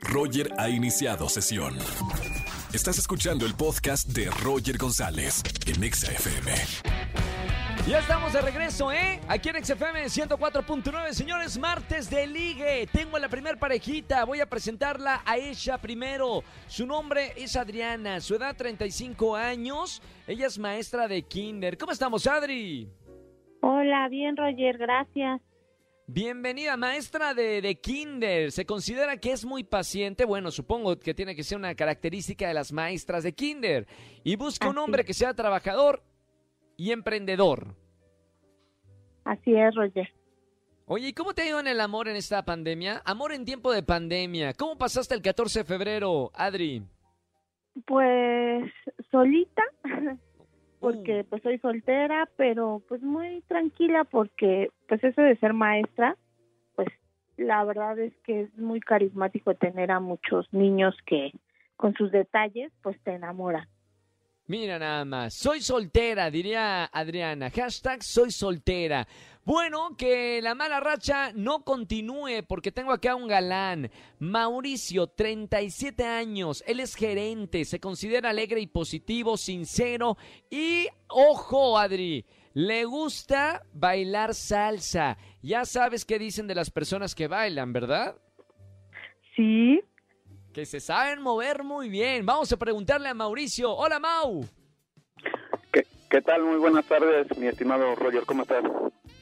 Roger ha iniciado sesión. Estás escuchando el podcast de Roger González en Exa FM. Ya estamos de regreso, ¿eh? Aquí en XFM 104.9, señores, martes de ligue. Tengo a la primer parejita, voy a presentarla a ella primero. Su nombre es Adriana, su edad 35 años. Ella es maestra de kinder. ¿Cómo estamos, Adri? Hola, bien Roger, gracias. Bienvenida, maestra de, de, kinder. Se considera que es muy paciente. Bueno, supongo que tiene que ser una característica de las maestras de kinder. Y busca un hombre que sea trabajador y emprendedor. Así es, Roger. Oye, ¿y cómo te ha ido en el amor en esta pandemia? Amor en tiempo de pandemia. ¿Cómo pasaste el 14 de febrero, Adri? Pues solita, porque Uh, pues soy soltera, pero pues muy tranquila porque pues eso de ser maestra, pues la verdad es que es muy carismático tener a muchos niños que con sus detalles pues te enamoran. Mira nada más. Soy soltera, diría Adriana. Hashtag soy soltera. Bueno, que la mala racha no continúe porque tengo acá un galán. Mauricio, 37 años. Él es gerente. Se considera alegre y positivo, sincero. Y, ojo, Adri, le gusta bailar salsa. Ya sabes qué dicen de las personas que bailan, ¿verdad? Sí, Que se saben mover muy bien. Vamos a preguntarle a Mauricio. Hola, Mau. ¿Qué, qué tal? Muy buenas tardes, mi estimado Roger, ¿cómo estás?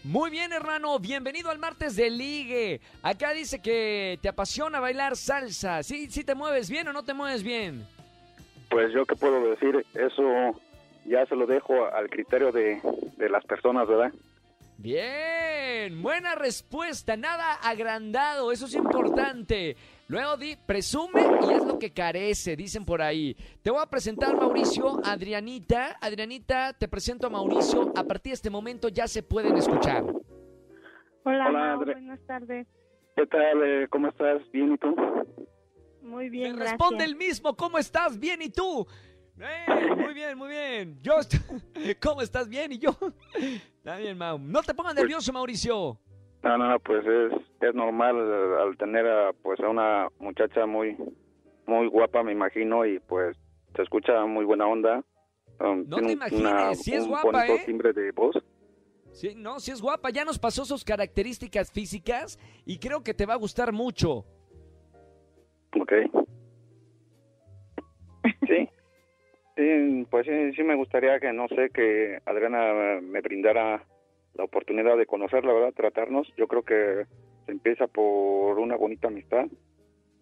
Muy bien, hermano. Bienvenido al martes de ligue. Acá dice que te apasiona bailar salsa. ¿Sí, sí te mueves bien o no te mueves bien? Pues yo qué puedo decir, eso ya se lo dejo al criterio de, de las personas, ¿verdad? Bien, buena respuesta. Nada agrandado, eso es importante. Luego di, presume y es lo que carece, dicen por ahí. Te voy a presentar, Mauricio, a Adrianita. Adrianita, te presento a Mauricio. A partir de este momento ya se pueden escuchar. hola, Hola, Mau, buenas tardes. ¿Qué tal? eh, ¿Cómo estás? ¿Bien y tú? Muy bien, gracias. responde el mismo, ¿cómo estás? Bien, ¿y tú? Eh, muy bien, muy bien. Yo, ¿cómo estás? Bien, ¿y yo? Está bien, Mau. No te pongas nervioso, Mauricio. No, no, no, pues es, es normal eh, al tener a, pues a una muchacha muy muy guapa, me imagino, y pues se escucha muy buena onda. Um, No tiene te imagines, sí es un guapa, bonito ¿eh? timbre de voz. Sí, no, sí es guapa. Ya nos pasó sus características físicas y creo que te va a gustar mucho. Ok. Sí. Sí, pues sí, sí me gustaría que, no sé, que Adriana me brindara la oportunidad de conocerla, ¿verdad? Tratarnos. Yo creo que se empieza por una bonita amistad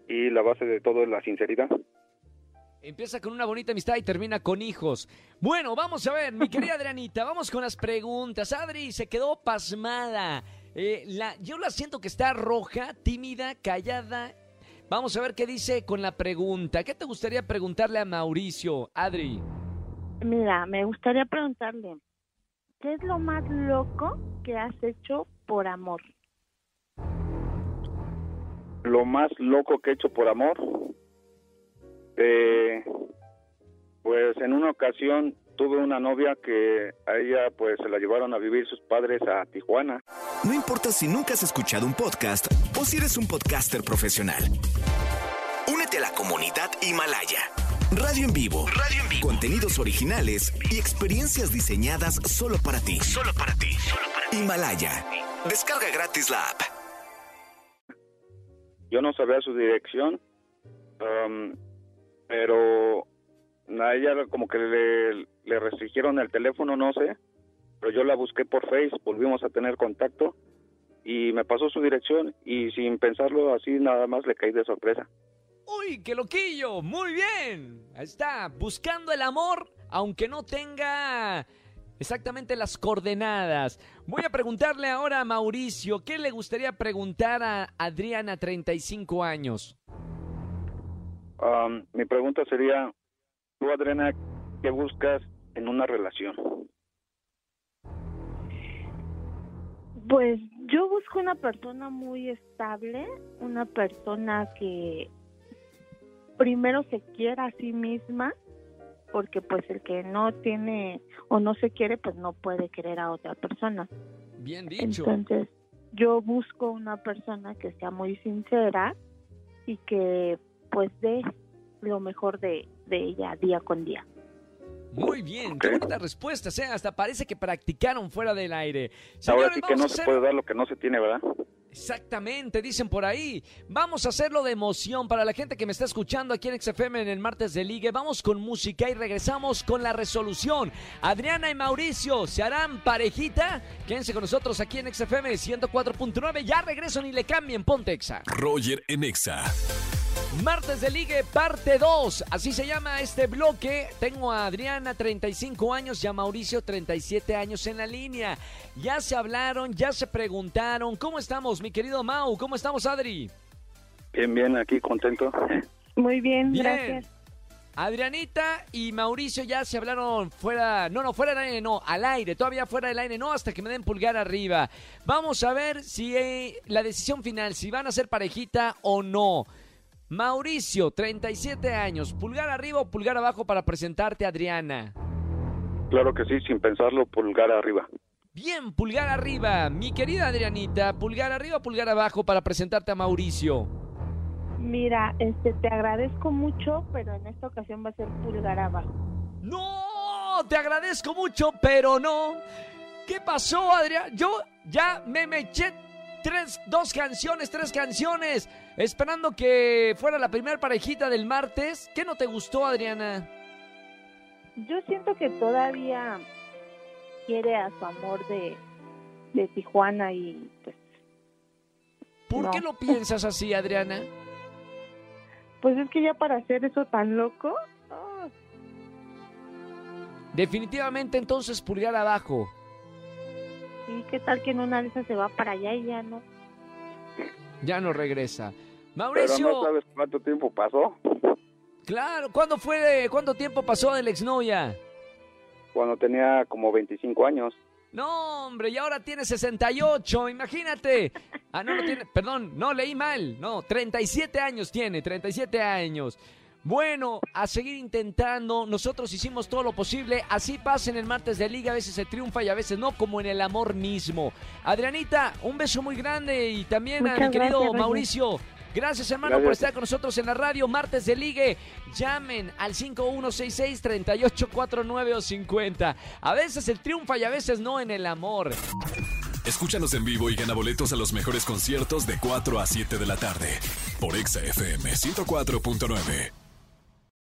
y la base de todo es la sinceridad. Empieza con una bonita amistad y termina con hijos. Bueno, vamos a ver, mi querida Adrianita, vamos con las preguntas. Adri se quedó pasmada. Eh, la, yo la siento que está roja, tímida, callada. Vamos a ver qué dice con la pregunta. ¿Qué te gustaría preguntarle a Mauricio, Adri? Mira, me gustaría preguntarle, ¿qué es lo más loco que has hecho por amor? Lo más loco que he hecho por amor, eh, pues en una ocasión tuve una novia que a ella pues se la llevaron a vivir sus padres a Tijuana. No importa si nunca has escuchado un podcast o si eres un podcaster profesional. Únete a la comunidad Himalaya. Radio en vivo. Radio en vivo. Contenidos originales y experiencias diseñadas solo para ti. Solo para ti. Himalaya. Descarga gratis la app. Yo no sabía su dirección, um, pero a ella como que le, le restringieron el teléfono, no sé, pero yo la busqué por Face, volvimos a tener contacto y me pasó su dirección y sin pensarlo así nada más le caí de sorpresa. ¡Uy, qué loquillo! Muy bien. Ahí está, buscando el amor, aunque no tenga exactamente las coordenadas. Voy a preguntarle ahora a Mauricio, ¿qué le gustaría preguntar a Adriana, 35 años? Um, mi pregunta sería, tú Adriana, ¿qué buscas en una relación? Pues yo busco una persona muy estable, una persona que primero se quiera a sí misma, porque pues el que no tiene o no se quiere, pues no puede querer a otra persona. Bien dicho. Entonces, yo busco una persona que sea muy sincera y que pues dé lo mejor de, de ella día con día. Muy bien, qué bonita respuesta, ¿eh? hasta parece que practicaron fuera del aire. Ahora sí que no se puede dar lo que no se tiene, ¿verdad? Exactamente, dicen por ahí. Vamos a hacerlo de emoción para la gente que me está escuchando aquí en XFM en el martes de Ligue. Vamos con música y regresamos con la resolución. Adriana y Mauricio se harán parejita. Quédense con nosotros aquí en XFM 104.9. Ya regreso ni le cambien, Pontexa. Roger en Exa. Martes de Ligue, parte 2. Así se llama este bloque. Tengo a Adriana, 35 años, y a Mauricio, 37 años en la línea. Ya se hablaron, ya se preguntaron. ¿Cómo estamos, mi querido Mau? ¿Cómo estamos, Adri? Bien, bien, aquí contento. Muy bien, gracias. Adrianita y Mauricio ya se hablaron fuera, no, no, fuera del aire, no, al aire, todavía fuera del aire, no, hasta que me den pulgar arriba. Vamos a ver si eh, la decisión final, si van a ser parejita o no. Mauricio, 37 años, pulgar arriba o pulgar abajo para presentarte Adriana. Claro que sí, sin pensarlo, pulgar arriba. Bien, pulgar arriba. Mi querida Adrianita, pulgar arriba o pulgar abajo para presentarte a Mauricio. Mira, este te agradezco mucho, pero en esta ocasión va a ser pulgar abajo. No, te agradezco mucho, pero no. ¿Qué pasó, Adriana? Yo ya me me eché tres, dos canciones, tres canciones, esperando que fuera la primera parejita del martes. ¿Qué no te gustó, Adriana? Yo siento que todavía quiere a su amor de, de Tijuana y pues... ¿Por qué lo piensas así, Adriana? Pues es que ya para hacer eso tan loco... Definitivamente entonces pulgar abajo. ¿Y qué tal que en una de esas se va para allá y ya no? Ya no regresa. Mauricio. Pero no sabes cuánto tiempo pasó. Claro, ¿cuándo fue, cuánto tiempo pasó de la exnovia? Cuando tenía como 25 años. No, hombre, y ahora tiene 68, imagínate. Ah, no, no tiene, perdón, no, leí mal. No, 37 años tiene, 37 años. Bueno, a seguir intentando. Nosotros hicimos todo lo posible. Así pasa en el martes de liga. A veces se triunfa y a veces no, como en el amor mismo. Adrianita, un beso muy grande y también a mi querido Mauricio. Gracias, hermano, por estar con nosotros en la radio. Martes de Ligue. Llamen al 5166-3849 o 50. A veces el triunfa y a veces no en el amor. Escúchanos en vivo y gana boletos a los mejores conciertos de 4 a 7 de la tarde. Por Exa FM 104.9.